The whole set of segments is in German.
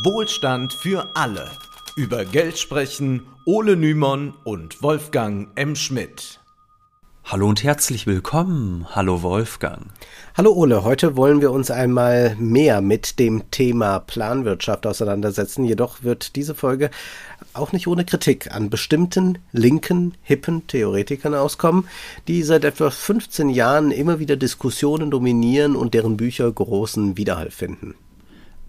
Wohlstand für alle. Über Geld sprechen Ole Nymon und Wolfgang M. Schmidt. Hallo und herzlich willkommen. Hallo Wolfgang. Hallo Ole, heute wollen wir uns einmal mehr mit dem Thema Planwirtschaft auseinandersetzen. Jedoch wird diese Folge auch nicht ohne Kritik an bestimmten linken, hippen Theoretikern auskommen, die seit etwa 15 Jahren immer wieder Diskussionen dominieren und deren Bücher großen Widerhall finden.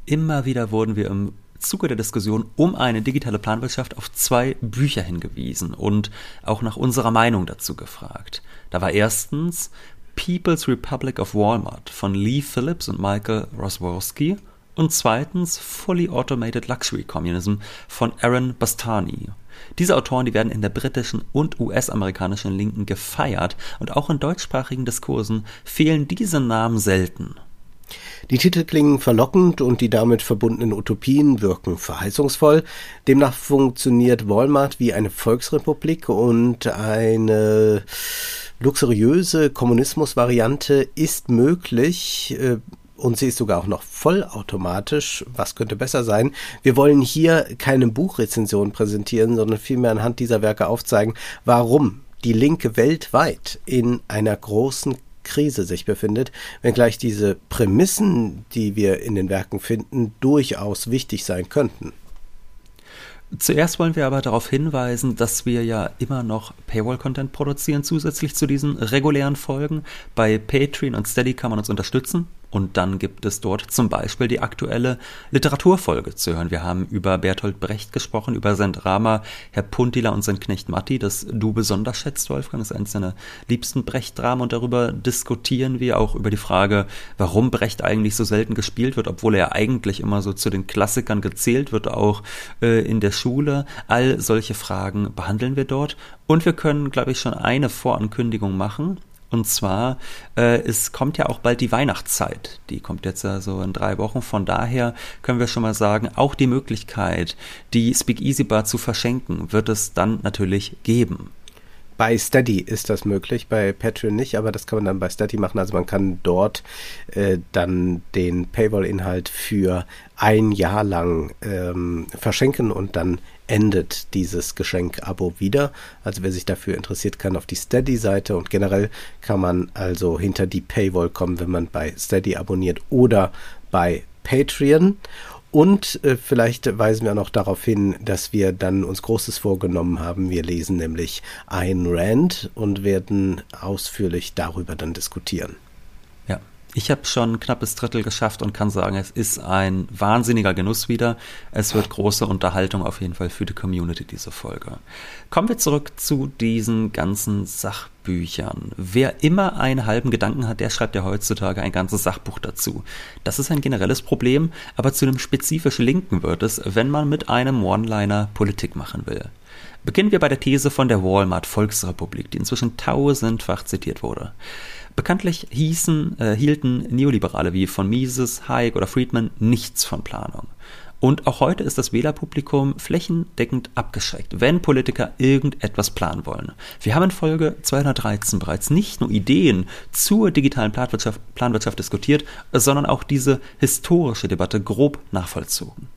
Immer wieder wurden wir im Zuge der Diskussion um eine digitale Planwirtschaft auf zwei Bücher hingewiesen und auch nach unserer Meinung dazu gefragt. Da war erstens People's Republic of Walmart von Lee Phillips und Michael Rosworski und zweitens Fully Automated Luxury Communism von Aaron Bastani. Diese Autoren, die werden in der britischen und US-amerikanischen Linken gefeiert und auch in deutschsprachigen Diskursen fehlen diese Namen selten. Die Titel klingen verlockend und die damit verbundenen Utopien wirken verheißungsvoll. Demnach funktioniert Walmart wie eine Volksrepublik und eine luxuriöse Kommunismusvariante ist möglich. Äh, und sie ist sogar auch noch vollautomatisch. Was könnte besser sein? Wir wollen hier keine Buchrezension präsentieren, sondern vielmehr anhand dieser Werke aufzeigen, warum die Linke weltweit in einer großen Krise sich befindet, wenngleich diese Prämissen, die wir in den Werken finden, durchaus wichtig sein könnten. Zuerst wollen wir aber darauf hinweisen, dass wir ja immer noch Paywall-Content produzieren, zusätzlich zu diesen regulären Folgen. Bei Patreon und Steady kann man uns unterstützen. Und dann gibt es dort zum Beispiel die aktuelle Literaturfolge zu hören. Wir haben über Bertolt Brecht gesprochen, über sein Drama Herr Puntila und sein Knecht Matti, das du besonders schätzt, Wolfgang. Das ist eines deiner liebsten Brecht-Dramen. Und darüber diskutieren wir auch über die Frage, warum Brecht eigentlich so selten gespielt wird, obwohl er eigentlich immer so zu den Klassikern gezählt wird, auch äh, in der Schule. All solche Fragen behandeln wir dort. Und wir können, glaube ich, schon eine Vorankündigung machen. Und zwar, äh, es kommt ja auch bald die Weihnachtszeit. Die kommt jetzt ja so in drei Wochen. Von daher können wir schon mal sagen, auch die Möglichkeit, die Speak Easy Bar zu verschenken, wird es dann natürlich geben. Bei Steady ist das möglich, bei Patreon nicht, aber das kann man dann bei Steady machen. Also man kann dort äh, dann den Paywall-Inhalt für ein Jahr lang ähm, verschenken und dann endet dieses Geschenk-Abo wieder. Also wer sich dafür interessiert, kann auf die Steady-Seite und generell kann man also hinter die Paywall kommen, wenn man bei Steady abonniert oder bei Patreon. Und äh, vielleicht weisen wir auch noch darauf hin, dass wir dann uns Großes vorgenommen haben. Wir lesen nämlich ein Rand und werden ausführlich darüber dann diskutieren. Ich habe schon ein knappes Drittel geschafft und kann sagen, es ist ein wahnsinniger Genuss wieder. Es wird große Unterhaltung auf jeden Fall für die Community, diese Folge. Kommen wir zurück zu diesen ganzen Sachbüchern. Wer immer einen halben Gedanken hat, der schreibt ja heutzutage ein ganzes Sachbuch dazu. Das ist ein generelles Problem, aber zu einem spezifisch Linken wird es, wenn man mit einem One-Liner Politik machen will. Beginnen wir bei der These von der Walmart Volksrepublik, die inzwischen tausendfach zitiert wurde. Bekanntlich hießen, äh, hielten Neoliberale wie von Mises, Hayek oder Friedman nichts von Planung. Und auch heute ist das Wählerpublikum flächendeckend abgeschreckt, wenn Politiker irgendetwas planen wollen. Wir haben in Folge 213 bereits nicht nur Ideen zur digitalen Planwirtschaft, Planwirtschaft diskutiert, sondern auch diese historische Debatte grob nachvollzogen.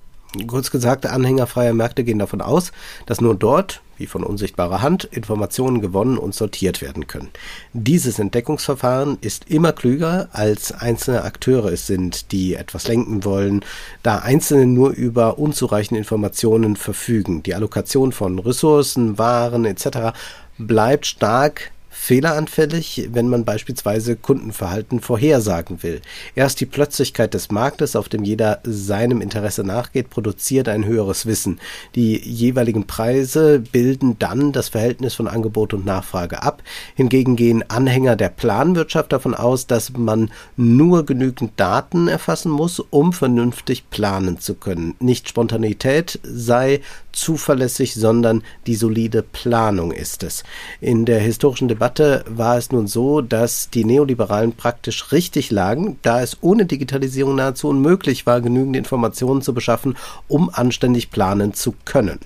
Kurz gesagt, Anhänger freier Märkte gehen davon aus, dass nur dort, wie von unsichtbarer Hand, Informationen gewonnen und sortiert werden können. Dieses Entdeckungsverfahren ist immer klüger, als einzelne Akteure es sind, die etwas lenken wollen, da Einzelne nur über unzureichende Informationen verfügen. Die Allokation von Ressourcen, Waren etc. bleibt stark fehleranfällig, wenn man beispielsweise Kundenverhalten vorhersagen will. Erst die Plötzlichkeit des Marktes, auf dem jeder seinem Interesse nachgeht, produziert ein höheres Wissen. Die jeweiligen Preise bilden dann das Verhältnis von Angebot und Nachfrage ab. Hingegen gehen Anhänger der Planwirtschaft davon aus, dass man nur genügend Daten erfassen muss, um vernünftig planen zu können. Nicht Spontanität sei zuverlässig, sondern die solide Planung ist es. In der historischen Debatte war es nun so, dass die Neoliberalen praktisch richtig lagen, da es ohne Digitalisierung nahezu unmöglich war, genügend Informationen zu beschaffen, um anständig planen zu können.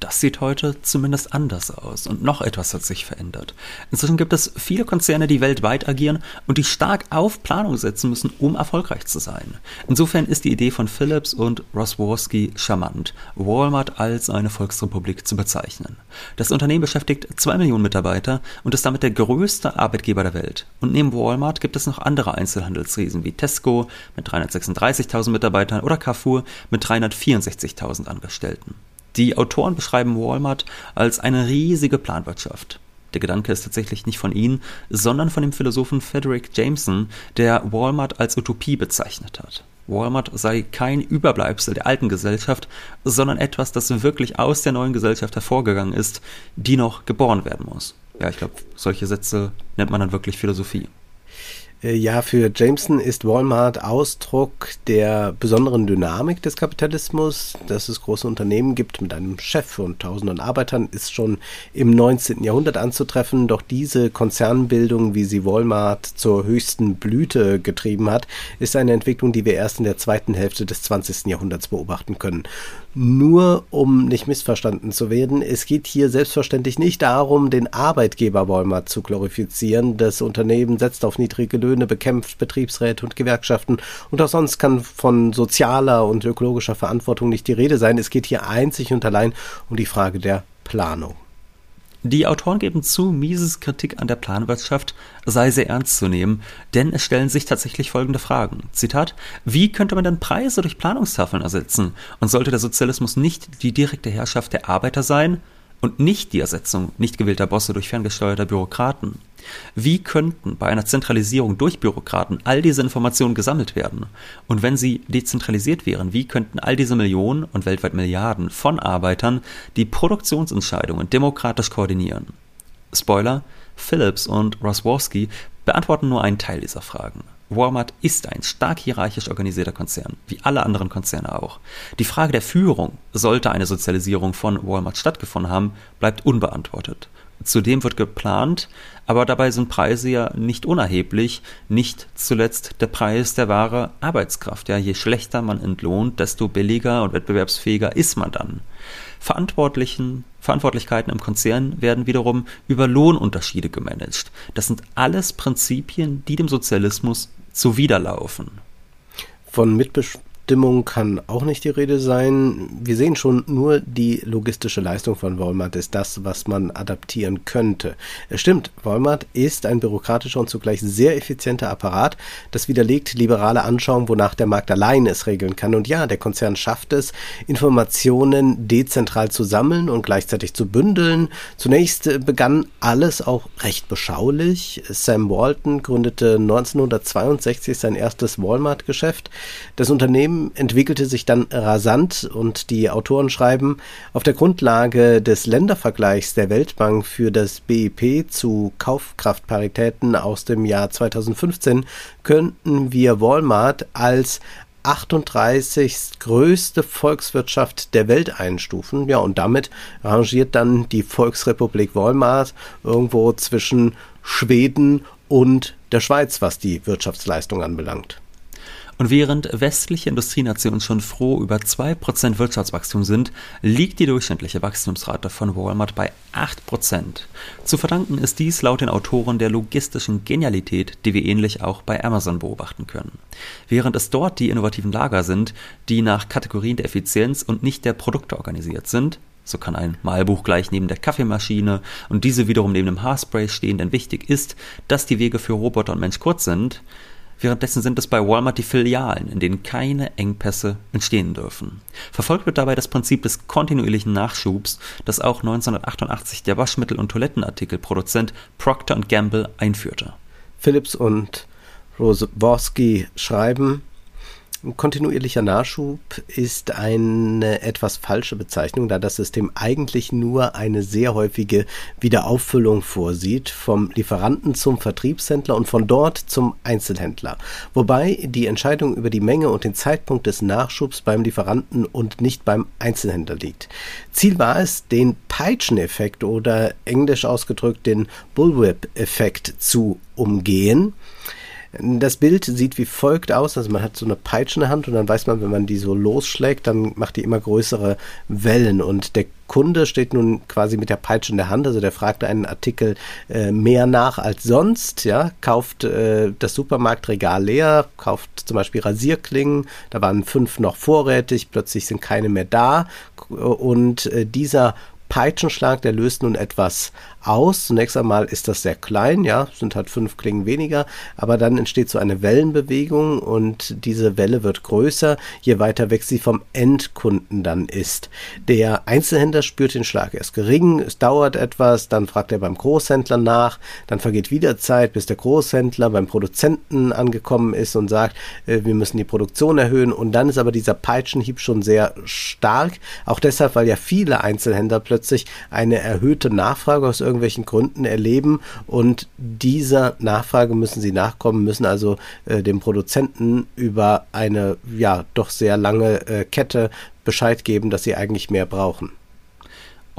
Das sieht heute zumindest anders aus und noch etwas hat sich verändert. Inzwischen gibt es viele Konzerne, die weltweit agieren und die stark auf Planung setzen müssen, um erfolgreich zu sein. Insofern ist die Idee von Philips und Rosworski charmant, Walmart als eine Volksrepublik zu bezeichnen. Das Unternehmen beschäftigt zwei Millionen Mitarbeiter und ist damit der größte Arbeitgeber der Welt. Und neben Walmart gibt es noch andere Einzelhandelsriesen wie Tesco mit 336.000 Mitarbeitern oder Carrefour mit 364.000 Angestellten. Die Autoren beschreiben Walmart als eine riesige Planwirtschaft. Der Gedanke ist tatsächlich nicht von ihnen, sondern von dem Philosophen Frederick Jameson, der Walmart als Utopie bezeichnet hat. Walmart sei kein Überbleibsel der alten Gesellschaft, sondern etwas, das wirklich aus der neuen Gesellschaft hervorgegangen ist, die noch geboren werden muss. Ja, ich glaube, solche Sätze nennt man dann wirklich Philosophie. Äh, ja, für Jameson ist Walmart Ausdruck der besonderen Dynamik des Kapitalismus. Dass es große Unternehmen gibt mit einem Chef und tausenden Arbeitern, ist schon im 19. Jahrhundert anzutreffen. Doch diese Konzernbildung, wie sie Walmart zur höchsten Blüte getrieben hat, ist eine Entwicklung, die wir erst in der zweiten Hälfte des 20. Jahrhunderts beobachten können. Nur um nicht missverstanden zu werden, es geht hier selbstverständlich nicht darum, den Arbeitgeber Walmart zu glorifizieren. Das Unternehmen setzt auf niedrige Löhne, bekämpft Betriebsräte und Gewerkschaften und auch sonst kann von sozialer und ökologischer Verantwortung nicht die Rede sein. Es geht hier einzig und allein um die Frage der Planung. Die Autoren geben zu, Mises Kritik an der Planwirtschaft sei sehr ernst zu nehmen, denn es stellen sich tatsächlich folgende Fragen. Zitat: Wie könnte man denn Preise durch Planungstafeln ersetzen? Und sollte der Sozialismus nicht die direkte Herrschaft der Arbeiter sein? und nicht die Ersetzung nicht gewählter Bosse durch ferngesteuerter Bürokraten. Wie könnten bei einer Zentralisierung durch Bürokraten all diese Informationen gesammelt werden? Und wenn sie dezentralisiert wären, wie könnten all diese Millionen und weltweit Milliarden von Arbeitern die Produktionsentscheidungen demokratisch koordinieren? Spoiler, Phillips und Rosworski beantworten nur einen Teil dieser Fragen. Walmart ist ein stark hierarchisch organisierter Konzern, wie alle anderen Konzerne auch. Die Frage der Führung, sollte eine Sozialisierung von Walmart stattgefunden haben, bleibt unbeantwortet. Zudem wird geplant, aber dabei sind Preise ja nicht unerheblich, nicht zuletzt der Preis der wahre Arbeitskraft. Ja, je schlechter man entlohnt, desto billiger und wettbewerbsfähiger ist man dann. Verantwortlichen, Verantwortlichkeiten im Konzern werden wiederum über Lohnunterschiede gemanagt. Das sind alles Prinzipien, die dem Sozialismus zuwiderlaufen. Von Mitbesch Abstimmung kann auch nicht die Rede sein. Wir sehen schon, nur die logistische Leistung von Walmart ist das, was man adaptieren könnte. Es stimmt, Walmart ist ein bürokratischer und zugleich sehr effizienter Apparat. Das widerlegt liberale Anschauung, wonach der Markt allein es regeln kann. Und ja, der Konzern schafft es, Informationen dezentral zu sammeln und gleichzeitig zu bündeln. Zunächst begann alles auch recht beschaulich. Sam Walton gründete 1962 sein erstes Walmart-Geschäft. Das Unternehmen entwickelte sich dann rasant und die Autoren schreiben, auf der Grundlage des Ländervergleichs der Weltbank für das BIP zu Kaufkraftparitäten aus dem Jahr 2015 könnten wir Walmart als 38. größte Volkswirtschaft der Welt einstufen. Ja, und damit rangiert dann die Volksrepublik Walmart irgendwo zwischen Schweden und der Schweiz, was die Wirtschaftsleistung anbelangt. Und während westliche Industrienationen schon froh über 2% Wirtschaftswachstum sind, liegt die durchschnittliche Wachstumsrate von Walmart bei 8%. Zu verdanken ist dies laut den Autoren der logistischen Genialität, die wir ähnlich auch bei Amazon beobachten können. Während es dort die innovativen Lager sind, die nach Kategorien der Effizienz und nicht der Produkte organisiert sind, so kann ein Malbuch gleich neben der Kaffeemaschine und diese wiederum neben dem Haarspray stehen, denn wichtig ist, dass die Wege für Roboter und Mensch kurz sind, Währenddessen sind es bei Walmart die Filialen, in denen keine Engpässe entstehen dürfen. Verfolgt wird dabei das Prinzip des kontinuierlichen Nachschubs, das auch 1988 der Waschmittel- und Toilettenartikelproduzent Procter Gamble einführte. Philips und Rosworski schreiben, Kontinuierlicher Nachschub ist eine etwas falsche Bezeichnung, da das System eigentlich nur eine sehr häufige Wiederauffüllung vorsieht, vom Lieferanten zum Vertriebshändler und von dort zum Einzelhändler. Wobei die Entscheidung über die Menge und den Zeitpunkt des Nachschubs beim Lieferanten und nicht beim Einzelhändler liegt. Ziel war es, den Peitscheneffekt oder englisch ausgedrückt den Bullwhip-Effekt zu umgehen. Das Bild sieht wie folgt aus, also man hat so eine Peitsche in der Hand und dann weiß man, wenn man die so losschlägt, dann macht die immer größere Wellen. Und der Kunde steht nun quasi mit der Peitsche in der Hand, also der fragt einen Artikel äh, mehr nach als sonst, ja, kauft äh, das Supermarktregal leer, kauft zum Beispiel Rasierklingen, da waren fünf noch vorrätig, plötzlich sind keine mehr da. Und äh, dieser Peitschenschlag, der löst nun etwas aus. Zunächst einmal ist das sehr klein, ja, sind halt fünf Klingen weniger, aber dann entsteht so eine Wellenbewegung und diese Welle wird größer, je weiter weg sie vom Endkunden dann ist. Der Einzelhändler spürt den Schlag erst gering, es dauert etwas, dann fragt er beim Großhändler nach, dann vergeht wieder Zeit, bis der Großhändler beim Produzenten angekommen ist und sagt, äh, wir müssen die Produktion erhöhen und dann ist aber dieser Peitschenhieb schon sehr stark, auch deshalb, weil ja viele Einzelhändler plötzlich eine erhöhte Nachfrage aus irgendwelchen Gründen erleben und dieser Nachfrage müssen sie nachkommen, müssen also äh, dem Produzenten über eine ja doch sehr lange äh, Kette Bescheid geben, dass sie eigentlich mehr brauchen.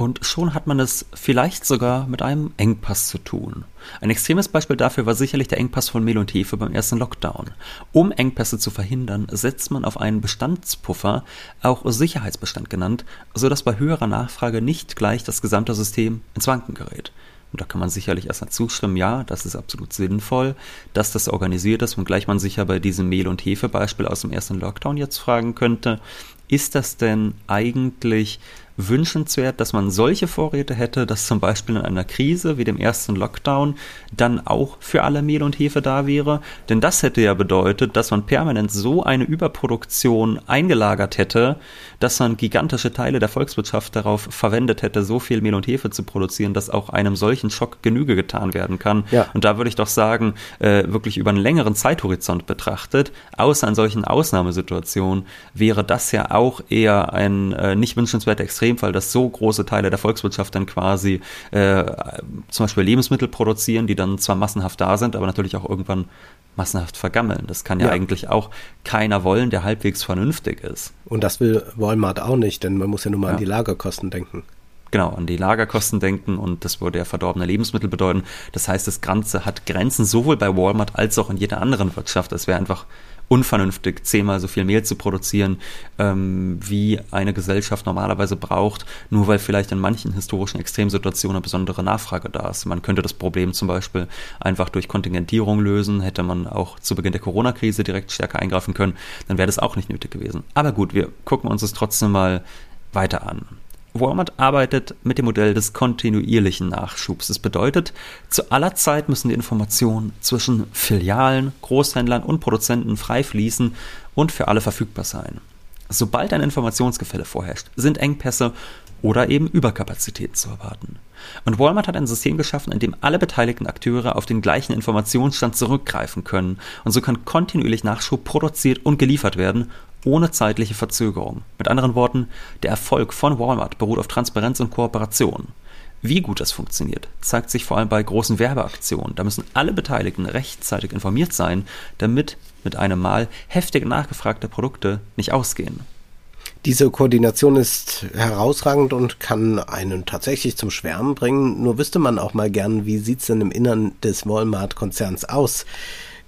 Und schon hat man es vielleicht sogar mit einem Engpass zu tun. Ein extremes Beispiel dafür war sicherlich der Engpass von Mehl und Hefe beim ersten Lockdown. Um Engpässe zu verhindern, setzt man auf einen Bestandspuffer, auch Sicherheitsbestand genannt, sodass bei höherer Nachfrage nicht gleich das gesamte System ins Wanken gerät. Und da kann man sicherlich erstmal zustimmen, ja, das ist absolut sinnvoll, dass das organisiert ist, wenngleich man sich ja bei diesem Mehl- und Hefe-Beispiel aus dem ersten Lockdown jetzt fragen könnte, ist das denn eigentlich wünschenswert, dass man solche Vorräte hätte, dass zum Beispiel in einer Krise wie dem ersten Lockdown dann auch für alle Mehl und Hefe da wäre. Denn das hätte ja bedeutet, dass man permanent so eine Überproduktion eingelagert hätte, dass man gigantische Teile der Volkswirtschaft darauf verwendet hätte, so viel Mehl und Hefe zu produzieren, dass auch einem solchen Schock Genüge getan werden kann. Ja. Und da würde ich doch sagen, äh, wirklich über einen längeren Zeithorizont betrachtet, außer in solchen Ausnahmesituationen, wäre das ja auch eher ein äh, nicht wünschenswerter Extremfall, dass so große Teile der Volkswirtschaft dann quasi äh, zum Beispiel Lebensmittel produzieren, die dann zwar massenhaft da sind, aber natürlich auch irgendwann massenhaft vergammeln. Das kann ja, ja, eigentlich auch keiner wollen, der halbwegs vernünftig ist. Und das will Walmart auch nicht, denn man muss ja nur mal ja. an die Lagerkosten denken. Genau, an die Lagerkosten denken und das würde ja verdorbene Lebensmittel bedeuten. Das heißt, das Ganze hat Grenzen sowohl bei Walmart als auch in jeder anderen Wirtschaft. Es wäre einfach unvernünftig, zehnmal so viel Mehl zu produzieren, ähm, wie eine Gesellschaft normalerweise braucht, nur weil vielleicht in manchen historischen Extremsituationen eine besondere Nachfrage da ist. Man könnte das Problem zum Beispiel einfach durch Kontingentierung lösen, hätte man auch zu Beginn der Corona-Krise direkt stärker eingreifen können, dann wäre das auch nicht nötig gewesen. Aber gut, wir gucken uns es trotzdem mal weiter an. Walmart arbeitet mit dem Modell des kontinuierlichen Nachschubs. Das bedeutet, zu aller Zeit müssen die Informationen zwischen Filialen, Großhändlern und Produzenten frei fließen und für alle verfügbar sein. Sobald ein Informationsgefälle vorherrscht, sind Engpässe oder eben Überkapazität zu erwarten. Und Walmart hat ein System geschaffen, in dem alle beteiligten Akteure auf den gleichen Informationsstand zurückgreifen können. Und so kann kontinuierlich Nachschub produziert und geliefert werden, ohne zeitliche Verzögerung. Mit anderen Worten, der Erfolg von Walmart beruht auf Transparenz und Kooperation. Wie gut das funktioniert, zeigt sich vor allem bei großen Werbeaktionen. Da müssen alle Beteiligten rechtzeitig informiert sein, damit mit einem Mal heftig nachgefragte Produkte nicht ausgehen. Diese Koordination ist herausragend und kann einen tatsächlich zum Schwärmen bringen. Nur wüsste man auch mal gern, wie sieht's denn im Innern des Walmart-Konzerns aus?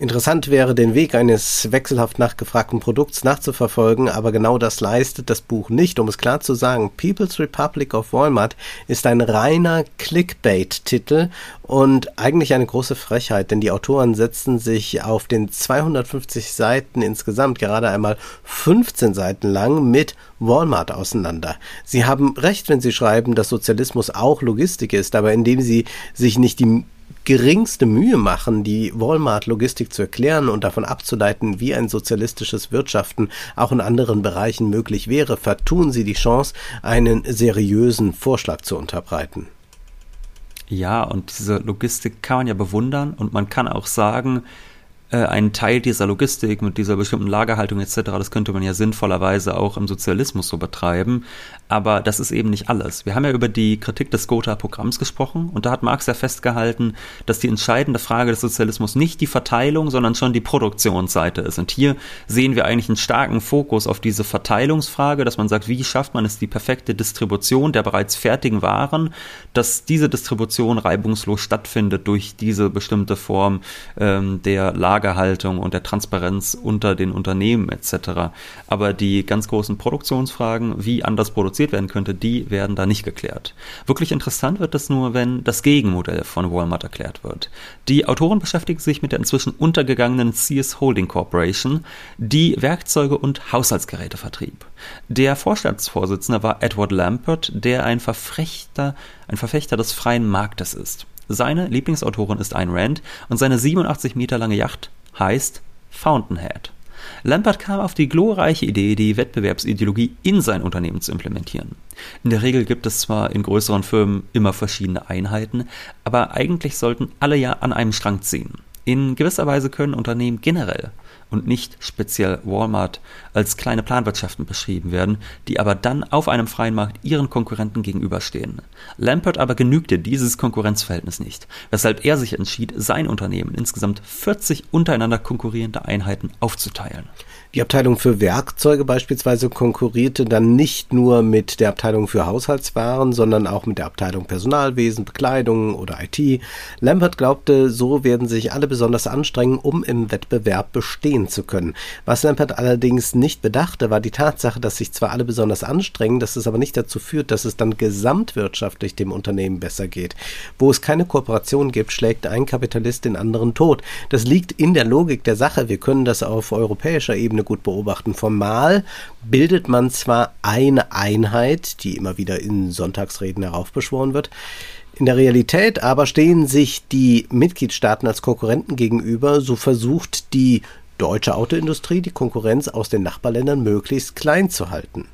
Interessant wäre, den Weg eines wechselhaft nachgefragten Produkts nachzuverfolgen, aber genau das leistet das Buch nicht. Um es klar zu sagen, People's Republic of Walmart ist ein reiner Clickbait-Titel und eigentlich eine große Frechheit, denn die Autoren setzen sich auf den 250 Seiten insgesamt gerade einmal 15 Seiten lang mit Walmart auseinander. Sie haben recht, wenn sie schreiben, dass Sozialismus auch Logistik ist, aber indem sie sich nicht die geringste Mühe machen, die Walmart-Logistik zu erklären und davon abzuleiten, wie ein sozialistisches Wirtschaften auch in anderen Bereichen möglich wäre, vertun sie die Chance, einen seriösen Vorschlag zu unterbreiten. Ja, und diese Logistik kann man ja bewundern und man kann auch sagen, äh, ein Teil dieser Logistik mit dieser bestimmten Lagerhaltung etc., das könnte man ja sinnvollerweise auch im Sozialismus so betreiben. Aber das ist eben nicht alles. Wir haben ja über die Kritik des Gotha-Programms gesprochen und da hat Marx ja festgehalten, dass die entscheidende Frage des Sozialismus nicht die Verteilung, sondern schon die Produktionsseite ist. Und hier sehen wir eigentlich einen starken Fokus auf diese Verteilungsfrage, dass man sagt, wie schafft man es, die perfekte Distribution der bereits fertigen Waren, dass diese Distribution reibungslos stattfindet durch diese bestimmte Form ähm, der Lager Lagerhaltung und der Transparenz unter den Unternehmen etc. Aber die ganz großen Produktionsfragen, wie anders produziert werden könnte, die werden da nicht geklärt. Wirklich interessant wird es nur, wenn das Gegenmodell von Walmart erklärt wird. Die Autoren beschäftigen sich mit der inzwischen untergegangenen Sears Holding Corporation, die Werkzeuge und Haushaltsgeräte vertrieb. Der Vorstandsvorsitzende war Edward Lampert, der ein Verfechter, ein Verfechter des freien Marktes ist. Seine Lieblingsautorin ist Ayn Rand und seine 87 Meter lange Yacht heißt Fountainhead. Lampert kam auf die glorreiche Idee, die Wettbewerbsideologie in sein Unternehmen zu implementieren. In der Regel gibt es zwar in größeren Firmen immer verschiedene Einheiten, aber eigentlich sollten alle ja an einem Strang ziehen. In gewisser Weise können Unternehmen generell und nicht speziell Walmart als kleine Planwirtschaften beschrieben werden, die aber dann auf einem freien Markt ihren Konkurrenten gegenüberstehen. Lampert aber genügte dieses Konkurrenzverhältnis nicht, weshalb er sich entschied, sein Unternehmen in insgesamt 40 untereinander konkurrierende Einheiten aufzuteilen. Die Abteilung für Werkzeuge beispielsweise konkurrierte dann nicht nur mit der Abteilung für Haushaltswaren, sondern auch mit der Abteilung Personalwesen, Bekleidung oder IT. Lambert glaubte, so werden sich alle besonders anstrengen, um im Wettbewerb bestehen zu können. Was Lambert allerdings nicht bedachte, war die Tatsache, dass sich zwar alle besonders anstrengen, dass es aber nicht dazu führt, dass es dann gesamtwirtschaftlich dem Unternehmen besser geht. Wo es keine Kooperation gibt, schlägt ein Kapitalist den anderen tot. Das liegt in der Logik der Sache. Wir können das auf europäischer Ebene Ebene gut beobachten. Formal bildet man zwar eine Einheit, die immer wieder in Sonntagsreden heraufbeschworen wird, in der Realität aber stehen sich die Mitgliedstaaten als Konkurrenten gegenüber, so versucht die deutsche Autoindustrie die Konkurrenz aus den Nachbarländern möglichst klein zu halten.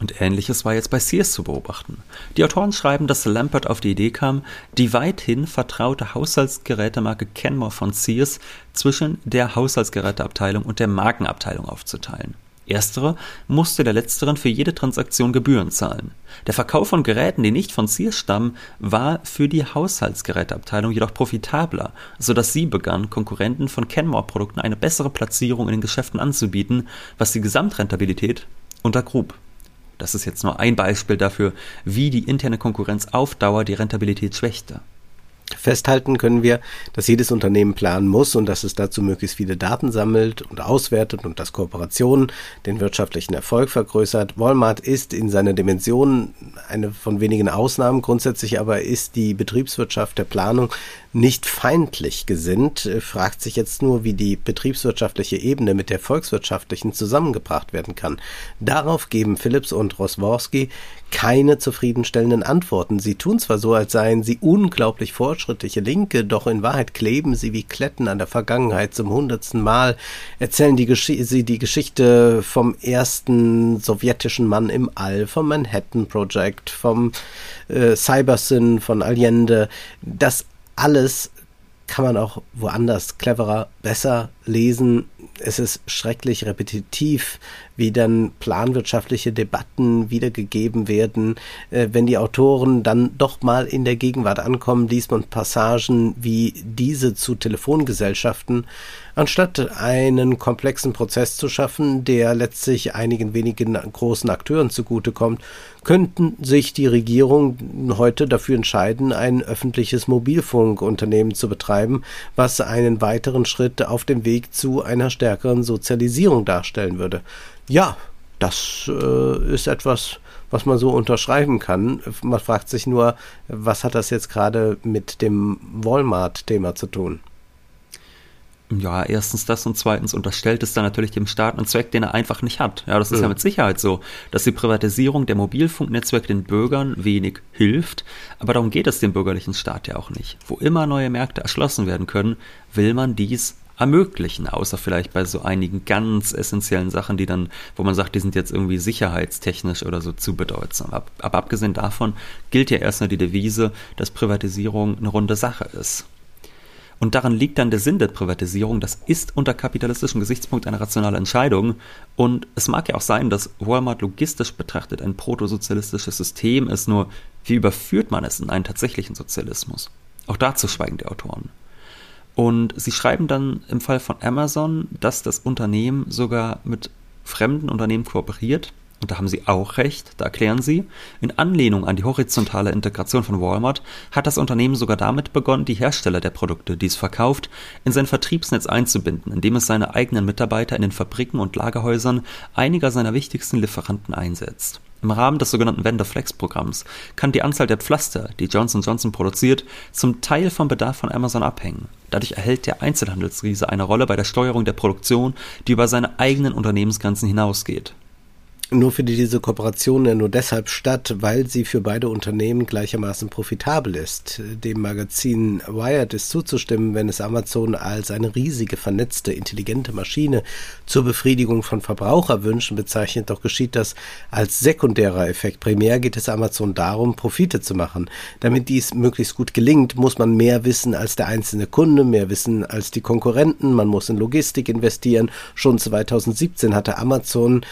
Und ähnliches war jetzt bei Sears zu beobachten. Die Autoren schreiben, dass Lampert auf die Idee kam, die weithin vertraute Haushaltsgerätemarke Kenmore von Sears zwischen der Haushaltsgeräteabteilung und der Markenabteilung aufzuteilen. Erstere musste der letzteren für jede Transaktion Gebühren zahlen. Der Verkauf von Geräten, die nicht von Sears stammen, war für die Haushaltsgeräteabteilung jedoch profitabler, so dass sie begann, Konkurrenten von Kenmore-Produkten eine bessere Platzierung in den Geschäften anzubieten, was die Gesamtrentabilität untergrub. Das ist jetzt nur ein Beispiel dafür, wie die interne Konkurrenz auf Dauer die Rentabilität schwächte. Festhalten können wir, dass jedes Unternehmen planen muss und dass es dazu möglichst viele Daten sammelt und auswertet und dass Kooperationen den wirtschaftlichen Erfolg vergrößert. Walmart ist in seiner Dimension eine von wenigen Ausnahmen. Grundsätzlich aber ist die Betriebswirtschaft der Planung nicht feindlich gesinnt, fragt sich jetzt nur, wie die betriebswirtschaftliche Ebene mit der volkswirtschaftlichen zusammengebracht werden kann. Darauf geben Philips und Rosworski keine zufriedenstellenden Antworten. Sie tun zwar so, als seien sie unglaublich fortschrittliche Linke, doch in Wahrheit kleben sie wie Kletten an der Vergangenheit zum hundertsten Mal, erzählen die sie die Geschichte vom ersten sowjetischen Mann im All, vom Manhattan Project, vom äh, Cybersyn, von Allende. Das alles kann man auch woanders cleverer, besser lesen. Es ist schrecklich repetitiv wie dann planwirtschaftliche Debatten wiedergegeben werden. Äh, wenn die Autoren dann doch mal in der Gegenwart ankommen, liest man Passagen wie diese zu Telefongesellschaften, anstatt einen komplexen Prozess zu schaffen, der letztlich einigen wenigen großen Akteuren zugutekommt, könnten sich die Regierung heute dafür entscheiden, ein öffentliches Mobilfunkunternehmen zu betreiben, was einen weiteren Schritt auf dem Weg zu einer stärkeren Sozialisierung darstellen würde. Ja, das äh, ist etwas, was man so unterschreiben kann. Man fragt sich nur, was hat das jetzt gerade mit dem Walmart-Thema zu tun? Ja, erstens das und zweitens unterstellt es dann natürlich dem Staat einen Zweck, den er einfach nicht hat. Ja, das ist mhm. ja mit Sicherheit so, dass die Privatisierung der Mobilfunknetzwerke den Bürgern wenig hilft, aber darum geht es dem bürgerlichen Staat ja auch nicht. Wo immer neue Märkte erschlossen werden können, will man dies ermöglichen, außer vielleicht bei so einigen ganz essentiellen Sachen, die dann, wo man sagt, die sind jetzt irgendwie sicherheitstechnisch oder so zu bedeutsam. Aber abgesehen davon gilt ja erstmal die Devise, dass Privatisierung eine runde Sache ist. Und daran liegt dann der Sinn der Privatisierung. Das ist unter kapitalistischem Gesichtspunkt eine rationale Entscheidung. Und es mag ja auch sein, dass Walmart logistisch betrachtet ein protosozialistisches System ist, nur wie überführt man es in einen tatsächlichen Sozialismus? Auch dazu schweigen die Autoren. Und sie schreiben dann im Fall von Amazon, dass das Unternehmen sogar mit fremden Unternehmen kooperiert, und da haben sie auch recht, da erklären sie, in Anlehnung an die horizontale Integration von Walmart hat das Unternehmen sogar damit begonnen, die Hersteller der Produkte, die es verkauft, in sein Vertriebsnetz einzubinden, indem es seine eigenen Mitarbeiter in den Fabriken und Lagerhäusern einiger seiner wichtigsten Lieferanten einsetzt. Im Rahmen des sogenannten Vendor Flex Programms kann die Anzahl der Pflaster, die Johnson Johnson produziert, zum Teil vom Bedarf von Amazon abhängen. Dadurch erhält der Einzelhandelsriese eine Rolle bei der Steuerung der Produktion, die über seine eigenen Unternehmensgrenzen hinausgeht. Nur findet diese Kooperation ja nur deshalb statt, weil sie für beide Unternehmen gleichermaßen profitabel ist. Dem Magazin Wired ist zuzustimmen, wenn es Amazon als eine riesige, vernetzte, intelligente Maschine zur Befriedigung von Verbraucherwünschen bezeichnet, doch geschieht das als sekundärer Effekt. Primär geht es Amazon darum, Profite zu machen. Damit dies möglichst gut gelingt, muss man mehr wissen als der einzelne Kunde, mehr wissen als die Konkurrenten, man muss in Logistik investieren. Schon 2017 hatte Amazon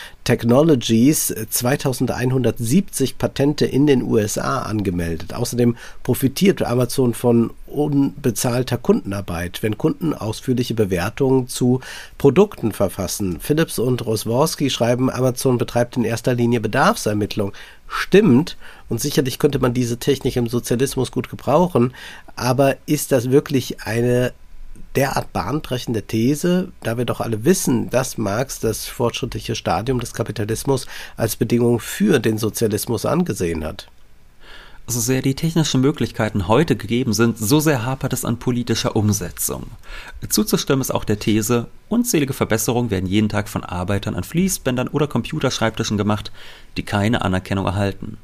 Technologies 2170 Patente in den USA angemeldet. Außerdem profitiert Amazon von unbezahlter Kundenarbeit, wenn Kunden ausführliche Bewertungen zu Produkten verfassen. Philips und Rosworski schreiben, Amazon betreibt in erster Linie Bedarfsermittlung. Stimmt, und sicherlich könnte man diese Technik im Sozialismus gut gebrauchen, aber ist das wirklich eine derart bahnbrechende These, da wir doch alle wissen, dass Marx das fortschrittliche Stadium des Kapitalismus als Bedingung für den Sozialismus angesehen hat. So sehr die technischen Möglichkeiten heute gegeben sind, so sehr hapert es an politischer Umsetzung. Zuzustimmen ist auch der These, unzählige Verbesserungen werden jeden Tag von Arbeitern an Fließbändern oder Computerschreibtischen gemacht, die keine Anerkennung erhalten.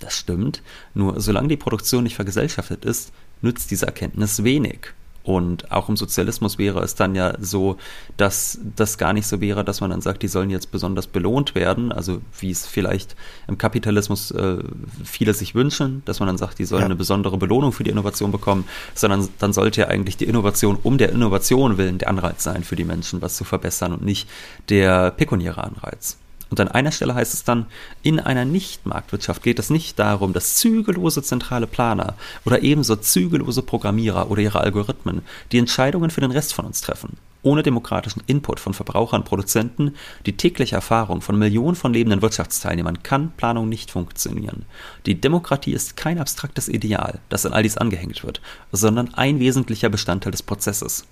Das stimmt, nur solange die Produktion nicht vergesellschaftet ist, nützt diese Erkenntnis wenig. Und auch im Sozialismus wäre es dann ja so, dass das gar nicht so wäre, dass man dann sagt, die sollen jetzt besonders belohnt werden, also wie es vielleicht im Kapitalismus äh, viele sich wünschen, dass man dann sagt, die sollen ja. eine besondere Belohnung für die Innovation bekommen, sondern dann sollte ja eigentlich die Innovation um der Innovation willen der Anreiz sein für die Menschen, was zu verbessern und nicht der pekuniäre Anreiz. Und an einer Stelle heißt es dann, in einer Nicht-Marktwirtschaft geht es nicht darum, dass zügellose zentrale Planer oder ebenso zügellose Programmierer oder ihre Algorithmen die Entscheidungen für den Rest von uns treffen. Ohne demokratischen Input von Verbrauchern Produzenten, die tägliche Erfahrung von Millionen von lebenden Wirtschaftsteilnehmern kann Planung nicht funktionieren. Die Demokratie ist kein abstraktes Ideal, das an all dies angehängt wird, sondern ein wesentlicher Bestandteil des Prozesses.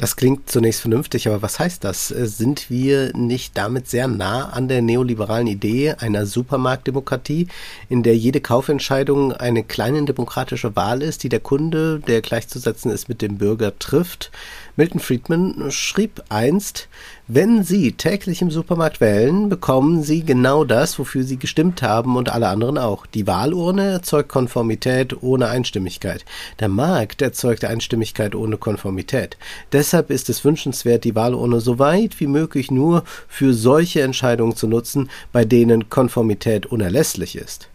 Das klingt zunächst vernünftig, aber was heißt das? Äh, sind wir nicht damit sehr nah an der neoliberalen Idee einer Supermarktdemokratie, in der jede Kaufentscheidung eine kleine demokratische Wahl ist, die der Kunde, der gleichzusetzen ist mit dem Bürger, trifft? Milton Friedman schrieb einst, wenn Sie täglich im Supermarkt wählen, bekommen Sie genau das, wofür Sie gestimmt haben und alle anderen auch. Die Wahlurne erzeugt Konformität ohne Einstimmigkeit. Der Markt erzeugt Einstimmigkeit ohne Konformität. Deshalb ist es wünschenswert, die Wahlurne so weit wie möglich nur für solche Entscheidungen zu nutzen, bei denen Konformität unerlässlich ist.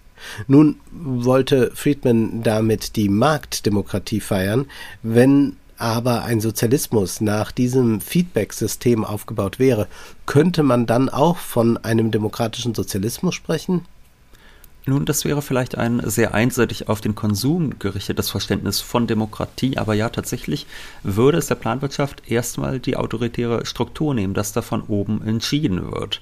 Nun wollte Friedman damit die Marktdemokratie feiern, wenn aber ein Sozialismus nach diesem Feedback-System aufgebaut wäre, könnte man dann auch von einem demokratischen Sozialismus sprechen? Nun, das wäre vielleicht ein sehr einseitig auf den Konsum gerichtetes Verständnis von Demokratie, aber ja, tatsächlich würde es der Planwirtschaft erstmal die autoritäre Struktur nehmen, dass da von oben entschieden wird.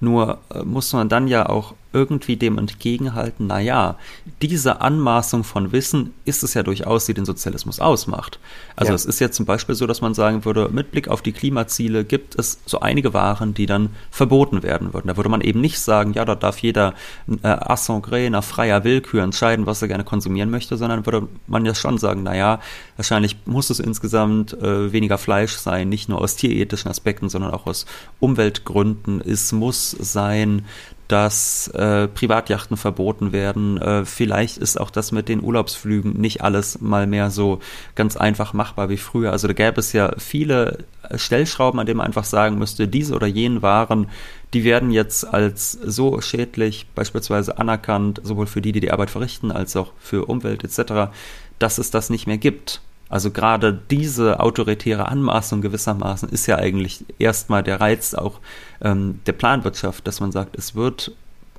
Nur äh, muss man dann ja auch irgendwie dem entgegenhalten, naja, diese Anmaßung von Wissen ist es ja durchaus, die den Sozialismus ausmacht. Also ja. es ist ja zum Beispiel so, dass man sagen würde, mit Blick auf die Klimaziele gibt es so einige Waren, die dann verboten werden würden. Da würde man eben nicht sagen, ja, da darf jeder äh, Assange nach freier Willkür entscheiden, was er gerne konsumieren möchte, sondern würde man ja schon sagen, naja, wahrscheinlich muss es insgesamt äh, weniger Fleisch sein, nicht nur aus tierethischen Aspekten, sondern auch aus Umweltgründen. Es muss sein, dass äh, Privatjachten verboten werden. Äh, vielleicht ist auch das mit den Urlaubsflügen nicht alles mal mehr so ganz einfach machbar wie früher. Also da gäbe es ja viele Stellschrauben, an denen man einfach sagen müsste, diese oder jenen Waren, die werden jetzt als so schädlich beispielsweise anerkannt, sowohl für die, die die Arbeit verrichten, als auch für Umwelt etc., dass es das nicht mehr gibt. Also gerade diese autoritäre Anmaßung gewissermaßen ist ja eigentlich erstmal der Reiz auch ähm, der Planwirtschaft, dass man sagt, es wird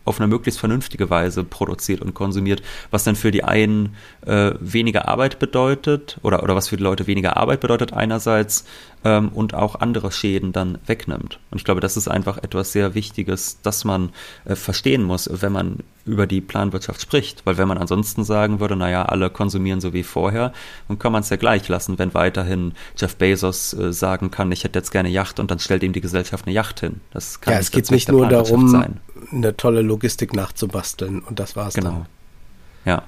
auf eine möglichst vernünftige Weise produziert und konsumiert, was dann für die einen äh, weniger Arbeit bedeutet oder, oder was für die Leute weniger Arbeit bedeutet einerseits ähm, und auch andere Schäden dann wegnimmt. Und ich glaube, das ist einfach etwas sehr Wichtiges, das man äh, verstehen muss, wenn man über die Planwirtschaft spricht. Weil wenn man ansonsten sagen würde, naja, alle konsumieren so wie vorher, dann kann man es ja gleich lassen, wenn weiterhin Jeff Bezos äh, sagen kann, ich hätte jetzt gerne Yacht und dann stellt ihm die Gesellschaft eine Yacht hin. Das kann ja, es geht nicht nur darum, sein. eine tolle Logistik nachzubasteln und das war's genau. dann. Ja.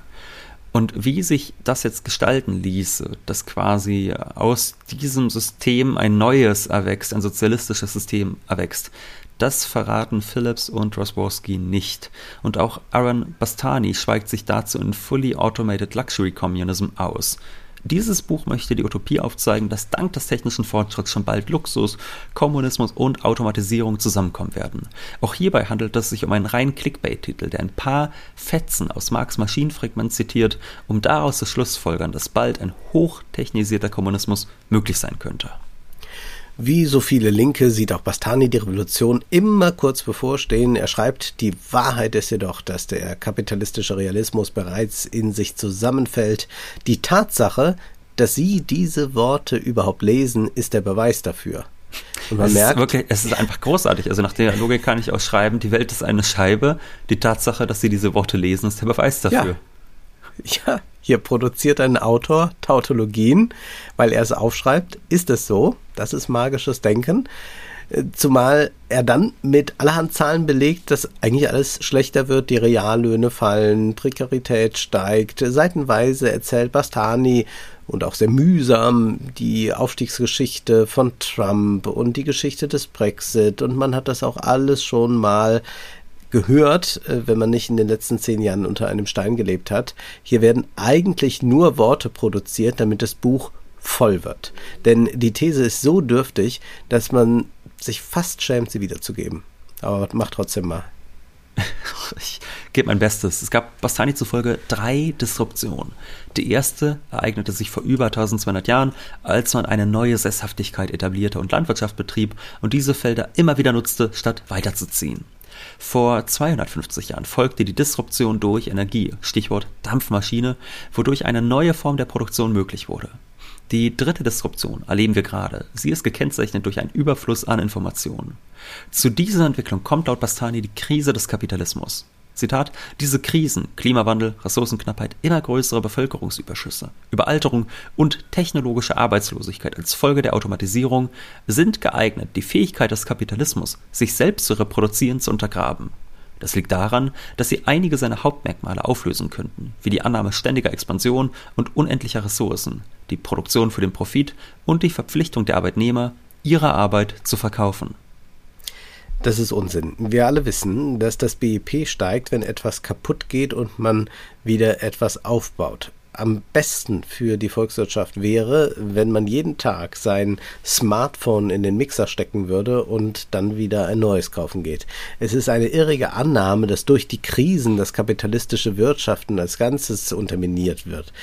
Und wie sich das jetzt gestalten ließe, dass quasi aus diesem System ein neues erwächst, ein sozialistisches System erwächst, das verraten Phillips und Rosworski nicht. Und auch Aaron Bastani schweigt sich dazu in Fully Automated Luxury Communism aus. Dieses Buch möchte die Utopie aufzeigen, dass dank des technischen Fortschritts schon bald Luxus, Kommunismus und Automatisierung zusammenkommen werden. Auch hierbei handelt es sich um einen rein Clickbait-Titel, der ein paar Fetzen aus Marx Maschinenfragment zitiert, um daraus zu schlussfolgern, dass bald ein hochtechnisierter Kommunismus möglich sein könnte. Wie so viele Linke sieht auch Bastani die Revolution immer kurz bevorstehen. Er schreibt, die Wahrheit ist jedoch, dass der kapitalistische Realismus bereits in sich zusammenfällt. Die Tatsache, dass Sie diese Worte überhaupt lesen, ist der Beweis dafür. Und man es merkt, ist wirklich, es ist einfach großartig. Also nach der Logik kann ich auch schreiben, die Welt ist eine Scheibe. Die Tatsache, dass Sie diese Worte lesen, ist der Beweis dafür. Ja, ja hier produziert ein Autor Tautologien, weil er es aufschreibt. Ist es so? Das ist magisches Denken. Äh, zumal er dann mit allerhand Zahlen belegt, dass eigentlich alles schlechter wird, die Reallöhne fallen, Prekarität steigt. Seitenweise erzählt Bastani und auch sehr mühsam die Aufstiegsgeschichte von Trump und die Geschichte des Brexit und man hat das auch alles schon mal gehört, äh, wenn man nicht in den letzten zehn Jahren unter einem Stein gelebt hat. Hier werden eigentlich nur Worte produziert, damit das Buch voll wird. Denn die These ist so dürftig, dass man sich fast schämt, sie wiederzugeben. Aber mach trotzdem mal. Ich gebe mein Bestes. Es gab Bastani zufolge drei Disruptionen. Die erste ereignete sich vor über 1200 Jahren, als man eine neue Sesshaftigkeit etablierte und Landwirtschaft betrieb und diese Felder immer wieder nutzte, statt weiterzuziehen. Vor 250 Jahren folgte die Disruption durch Energie, Stichwort Dampfmaschine, wodurch eine neue Form der Produktion möglich wurde. Die dritte Disruption erleben wir gerade. Sie ist gekennzeichnet durch einen Überfluss an Informationen. Zu dieser Entwicklung kommt laut Bastani die Krise des Kapitalismus. Zitat, diese Krisen, Klimawandel, Ressourcenknappheit, immer größere Bevölkerungsüberschüsse, Überalterung und technologische Arbeitslosigkeit als Folge der Automatisierung sind geeignet, die Fähigkeit des Kapitalismus, sich selbst zu reproduzieren, zu untergraben. Das liegt daran, dass sie einige seiner Hauptmerkmale auflösen könnten, wie die Annahme ständiger Expansion und unendlicher Ressourcen, die Produktion für den Profit und die Verpflichtung der Arbeitnehmer, ihre Arbeit zu verkaufen. Das ist Unsinn. Wir alle wissen, dass das BIP steigt, wenn etwas kaputt geht und man wieder etwas aufbaut. Am besten für die Volkswirtschaft wäre, wenn man jeden Tag sein Smartphone in den Mixer stecken würde und dann wieder ein neues kaufen geht. Es ist eine irrige Annahme, dass durch die Krisen das kapitalistische Wirtschaften als Ganzes unterminiert wird.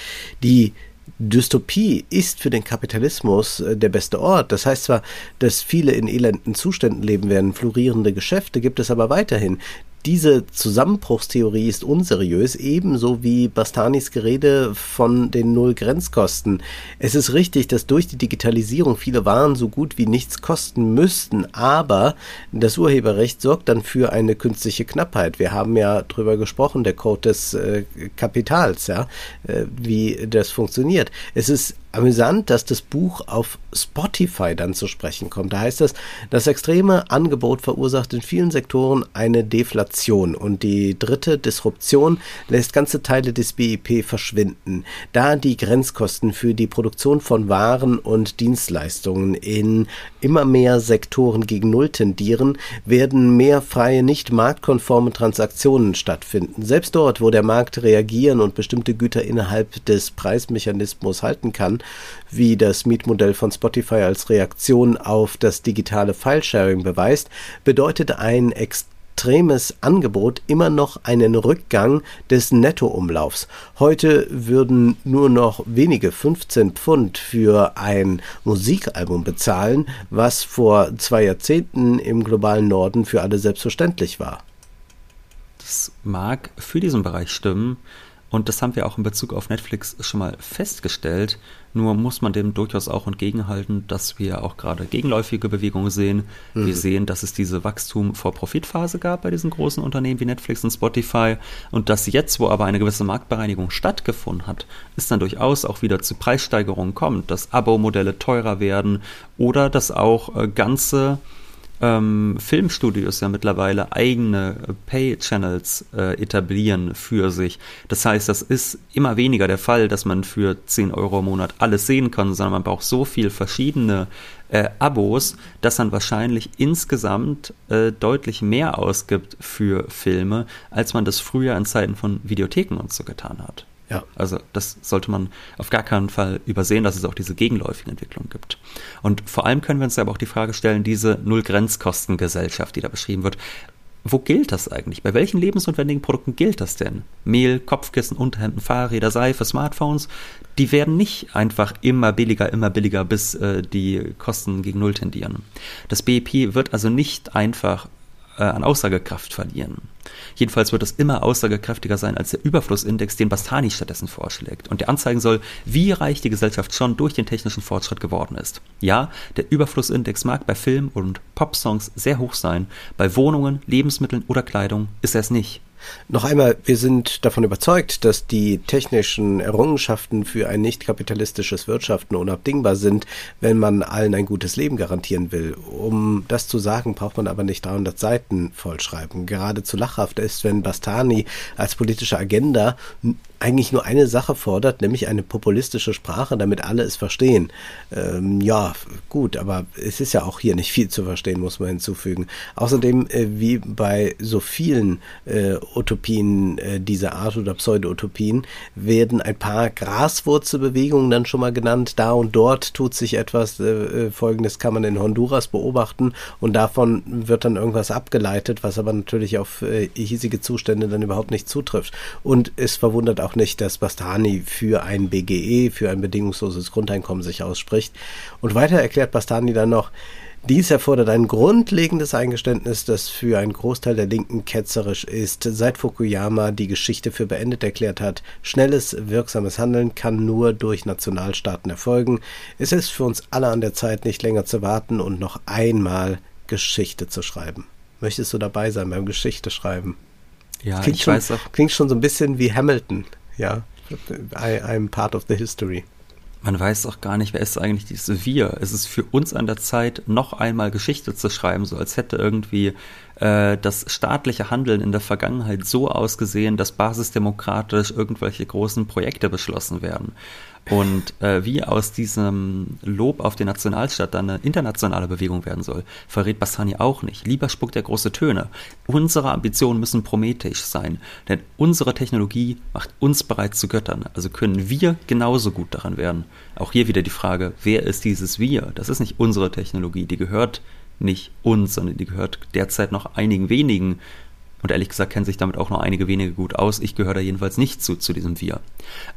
Die Dystopie ist für den Kapitalismus äh, der beste Ort. Das heißt zwar, dass viele in elenden Zuständen leben werden, florierende Geschäfte gibt es aber weiterhin. Diese Zusammenbruchstheorie ist unseriös, ebenso wie Bastanis Gerede von den Null-Grenzkosten. Es ist richtig, dass durch die Digitalisierung viele Waren so gut wie nichts kosten müssten, aber das Urheberrecht sorgt dann für eine künstliche Knappheit. Wir haben ja drüber gesprochen, der Code des äh, Kapitals, ja, äh, wie das funktioniert. Es ist amüsant, dass das Buch auf Spotify dann zu sprechen kommt. Da heißt es, das extreme Angebot verursacht in vielen Sektoren eine Deflation und die dritte Disruption lässt ganze Teile des BIP verschwinden, da die Grenzkosten für die Produktion von Waren und Dienstleistungen in immer mehr Sektoren gegen Null tendieren, werden mehr freie, nicht marktkonforme Transaktionen stattfinden. Selbst dort, wo der Markt reagieren und bestimmte Güter innerhalb des Preismechanismus halten kann, wie das Mietmodell von Spotify als Reaktion auf das digitale Filesharing beweist, bedeutet ein extremes Angebot immer noch einen Rückgang des Nettoumlaufs. Heute würden nur noch wenige 15 Pfund für ein Musikalbum bezahlen, was vor zwei Jahrzehnten im globalen Norden für alle selbstverständlich war. Das mag für diesen Bereich stimmen. Und das haben wir auch in Bezug auf Netflix schon mal festgestellt. Nur muss man dem durchaus auch entgegenhalten, dass wir auch gerade gegenläufige Bewegungen sehen. Mhm. Wir sehen, dass es diese Wachstum vor Profitphase gab bei diesen großen Unternehmen wie Netflix und Spotify und dass jetzt, wo aber eine gewisse Marktbereinigung stattgefunden hat, es dann durchaus auch wieder zu Preissteigerungen kommt, dass Abo-Modelle teurer werden oder dass auch äh, ganze ähm, Filmstudios ja mittlerweile eigene Pay-Channels äh, etablieren für sich. Das heißt, das ist immer weniger der Fall, dass man für 10 Euro im Monat alles sehen kann, sondern man braucht so viel verschiedene äh, Abos, dass man wahrscheinlich insgesamt äh, deutlich mehr ausgibt für Filme, als man das früher in Zeiten von Videotheken und so getan hat. Ja. Also das sollte man auf gar keinen Fall übersehen, dass es auch diese gegenläufige Entwicklung gibt. Und vor allem können wir uns aber auch die Frage stellen, diese Null-Grenzkostengesellschaft, die da beschrieben wird, wo gilt das eigentlich? Bei welchen lebensnotwendigen Produkten gilt das denn? Mehl, Kopfkissen, Unterhemden, Fahrräder, Seife, Smartphones, die werden nicht einfach immer billiger, immer billiger, bis äh, die Kosten gegen Null tendieren. Das BIP wird also nicht einfach äh, an Aussagekraft verlieren. Jedenfalls wird es immer aussagekräftiger sein als der Überflussindex, den Bastani stattdessen vorschlägt und der anzeigen soll, wie reich die Gesellschaft schon durch den technischen Fortschritt geworden ist. Ja, der Überflussindex mag bei Film- und Popsongs sehr hoch sein, bei Wohnungen, Lebensmitteln oder Kleidung ist er es nicht. Noch einmal, wir sind davon überzeugt, dass die technischen Errungenschaften für ein nicht kapitalistisches Wirtschaften unabdingbar sind, wenn man allen ein gutes Leben garantieren will. Um das zu sagen, braucht man aber nicht 300 Seiten vollschreiben. Geradezu lachhaft ist, wenn Bastani als politische Agenda eigentlich nur eine Sache fordert, nämlich eine populistische Sprache, damit alle es verstehen. Ähm, ja, gut, aber es ist ja auch hier nicht viel zu verstehen, muss man hinzufügen. Außerdem, äh, wie bei so vielen äh, Utopien äh, dieser Art oder Pseudo-Utopien, werden ein paar Graswurzelbewegungen dann schon mal genannt. Da und dort tut sich etwas. Äh, äh, Folgendes kann man in Honduras beobachten und davon wird dann irgendwas abgeleitet, was aber natürlich auf äh, hiesige Zustände dann überhaupt nicht zutrifft. Und es verwundert auch auch nicht, dass Bastani für ein BGE, für ein bedingungsloses Grundeinkommen sich ausspricht. Und weiter erklärt Bastani dann noch, dies erfordert ein grundlegendes Eingeständnis, das für einen Großteil der Linken ketzerisch ist. Seit Fukuyama die Geschichte für beendet erklärt hat, schnelles, wirksames Handeln kann nur durch Nationalstaaten erfolgen. Es ist für uns alle an der Zeit, nicht länger zu warten und noch einmal Geschichte zu schreiben. Möchtest du dabei sein beim Geschichte schreiben? Ja, klingt ich schon, weiß auch. Klingt schon so ein bisschen wie Hamilton ja, I, I'm part of the history. Man weiß auch gar nicht, wer ist eigentlich dieses Wir. Es ist für uns an der Zeit, noch einmal Geschichte zu schreiben, so als hätte irgendwie äh, das staatliche Handeln in der Vergangenheit so ausgesehen, dass basisdemokratisch irgendwelche großen Projekte beschlossen werden. Und äh, wie aus diesem Lob auf den Nationalstaat dann eine internationale Bewegung werden soll, verrät Bassani auch nicht. Lieber spuckt er große Töne. Unsere Ambitionen müssen prometheisch sein, denn unsere Technologie macht uns bereits zu Göttern. Also können wir genauso gut daran werden. Auch hier wieder die Frage, wer ist dieses Wir? Das ist nicht unsere Technologie, die gehört nicht uns, sondern die gehört derzeit noch einigen wenigen und ehrlich gesagt kennen sich damit auch nur einige wenige gut aus. Ich gehöre da jedenfalls nicht zu, zu diesem Wir.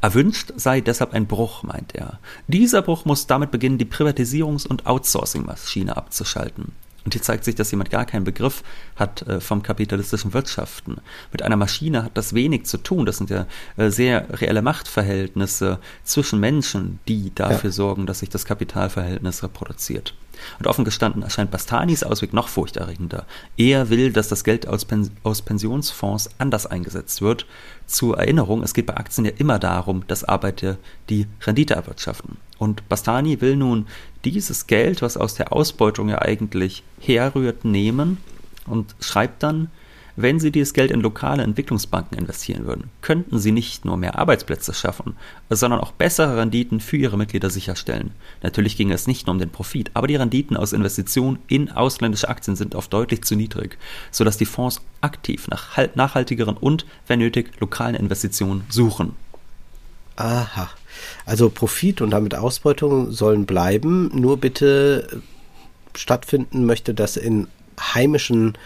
Erwünscht sei deshalb ein Bruch, meint er. Dieser Bruch muss damit beginnen, die Privatisierungs- und Outsourcing-Maschine abzuschalten. Und hier zeigt sich, dass jemand gar keinen Begriff hat äh, vom kapitalistischen Wirtschaften. Mit einer Maschine hat das wenig zu tun. Das sind ja äh, sehr reelle Machtverhältnisse zwischen Menschen, die dafür ja. sorgen, dass sich das Kapitalverhältnis reproduziert. Und offen gestanden erscheint Bastanis Ausweg noch furchterregender. Er will, dass das Geld aus, Pens aus Pensionsfonds anders eingesetzt wird. Zur Erinnerung, es geht bei Aktien ja immer darum, dass Arbeiter die Rendite erwirtschaften. Und Bastani will nun dieses Geld, was aus der Ausbeutung ja eigentlich herrührt, nehmen und schreibt dann, wenn Sie dieses Geld in lokale Entwicklungsbanken investieren würden, könnten Sie nicht nur mehr Arbeitsplätze schaffen, sondern auch bessere Renditen für Ihre Mitglieder sicherstellen. Natürlich ging es nicht nur um den Profit, aber die Renditen aus Investitionen in ausländische Aktien sind oft deutlich zu niedrig, sodass die Fonds aktiv nach nachhaltigeren und, wenn nötig, lokalen Investitionen suchen. Aha. Also Profit und damit Ausbeutung sollen bleiben, nur bitte stattfinden möchte das in heimischen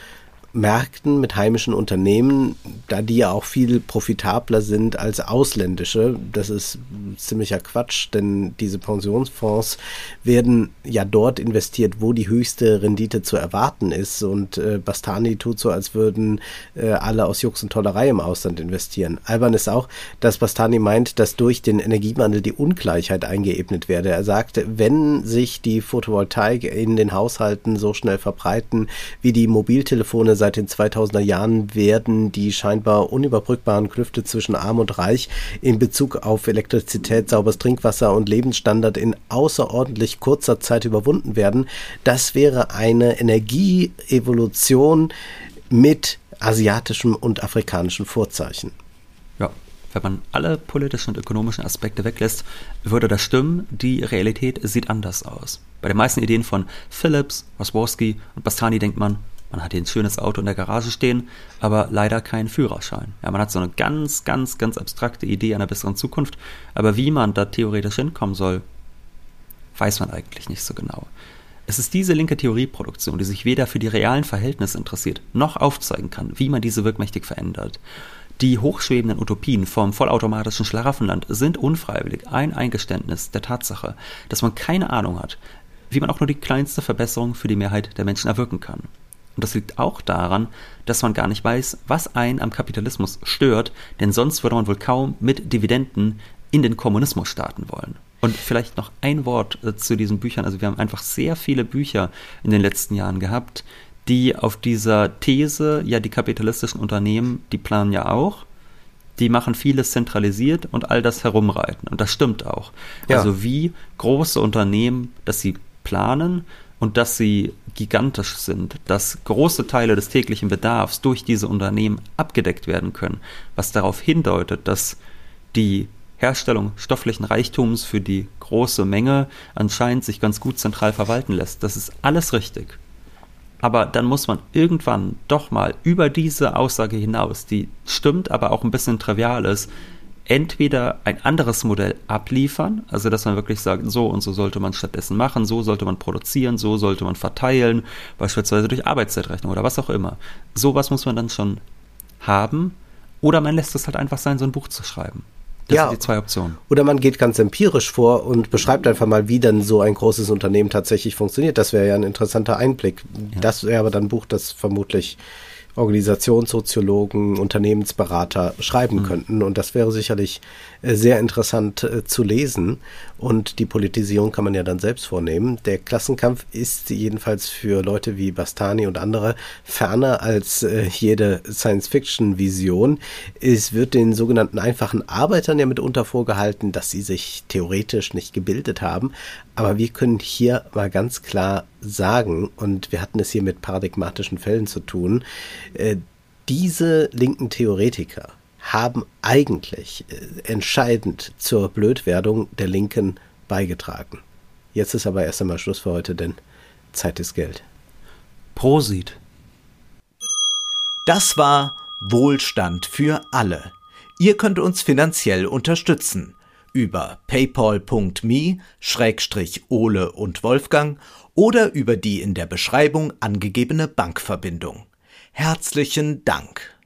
Märkten mit heimischen Unternehmen, da die ja auch viel profitabler sind als ausländische. Das ist ziemlicher Quatsch, denn diese Pensionsfonds werden ja dort investiert, wo die höchste Rendite zu erwarten ist. Und äh, Bastani tut so, als würden äh, alle aus Jux und Tollerei im Ausland investieren. Albern ist auch, dass Bastani meint, dass durch den Energiewandel die Ungleichheit eingeebnet werde. Er sagte, wenn sich die Photovoltaik in den Haushalten so schnell verbreiten wie die Mobiltelefone seit den 2000er Jahren, werden die scheinbar unüberbrückbaren Klüfte zwischen Arm und Reich in Bezug auf Elektrizität, sauberes Trinkwasser und Lebensstandard in außerordentlich kurzer Zeit überwunden werden. Das wäre eine Energieevolution mit asiatischem und afrikanischem Vorzeichen. Ja, wenn man alle politischen und ökonomischen Aspekte weglässt, würde das stimmen. Die Realität sieht anders aus. Bei den meisten Ideen von Phillips, Rosworski und Bastani denkt man, man hat hier ein schönes Auto in der Garage stehen, aber leider keinen Führerschein. Ja, man hat so eine ganz, ganz, ganz abstrakte Idee einer besseren Zukunft, aber wie man da theoretisch hinkommen soll, weiß man eigentlich nicht so genau. Es ist diese linke Theorieproduktion, die sich weder für die realen Verhältnisse interessiert, noch aufzeigen kann, wie man diese wirkmächtig verändert. Die hochschwebenden Utopien vom vollautomatischen Schlaraffenland sind unfreiwillig ein Eingeständnis der Tatsache, dass man keine Ahnung hat, wie man auch nur die kleinste Verbesserung für die Mehrheit der Menschen erwirken kann. Und das liegt auch daran, dass man gar nicht weiß, was einen am Kapitalismus stört, denn sonst würde man wohl kaum mit Dividenden in den Kommunismus starten wollen. Und vielleicht noch ein Wort äh, zu diesen Büchern. Also wir haben einfach sehr viele Bücher in den letzten Jahren gehabt, die auf dieser These, ja, die kapitalistischen Unternehmen, die planen ja auch, die machen vieles zentralisiert und all das herumreiten. Und das stimmt auch. Ja. Also wie große Unternehmen, dass sie planen und dass sie gigantisch sind, dass große Teile des täglichen Bedarfs durch diese Unternehmen abgedeckt werden können, was darauf hindeutet, dass die Herstellung stofflichen Reichtums für die große Menge anscheinend sich ganz gut zentral verwalten lässt. Das ist alles richtig. Aber dann muss man irgendwann doch mal über diese Aussage hinaus, die stimmt, aber auch ein bisschen trivial ist, entweder ein anderes Modell abliefern, also dass man wirklich sagt, so und so sollte man stattdessen machen, so sollte man produzieren, so sollte man verteilen, beispielsweise durch Arbeitszeitrechnung oder was auch immer. Sowas muss man dann schon haben, oder man lässt es halt einfach sein, so ein Buch zu schreiben. Das ja, sind die zwei Optionen. Oder man geht ganz empirisch vor und beschreibt einfach mal, wie dann so ein großes Unternehmen tatsächlich funktioniert. Das wäre ja ein interessanter Einblick. Ja. Das wäre aber dann ein Buch, das vermutlich Organisationssoziologen, Unternehmensberater schreiben mhm. könnten. Und das wäre sicherlich sehr interessant äh, zu lesen. Und die Politisierung kann man ja dann selbst vornehmen. Der Klassenkampf ist jedenfalls für Leute wie Bastani und andere ferner als äh, jede Science-Fiction-Vision. Es wird den sogenannten einfachen Arbeitern ja mitunter vorgehalten, dass sie sich theoretisch nicht gebildet haben. Aber wir können hier mal ganz klar sagen, und wir hatten es hier mit paradigmatischen Fällen zu tun, äh, diese linken Theoretiker haben eigentlich äh, entscheidend zur Blödwerdung der Linken beigetragen. Jetzt ist aber erst einmal Schluss für heute, denn Zeit ist Geld. Prosit. Das war Wohlstand für alle. Ihr könnt uns finanziell unterstützen über paypal.me Schrägstrich Ole und Wolfgang oder über die in der Beschreibung angegebene Bankverbindung. Herzlichen Dank.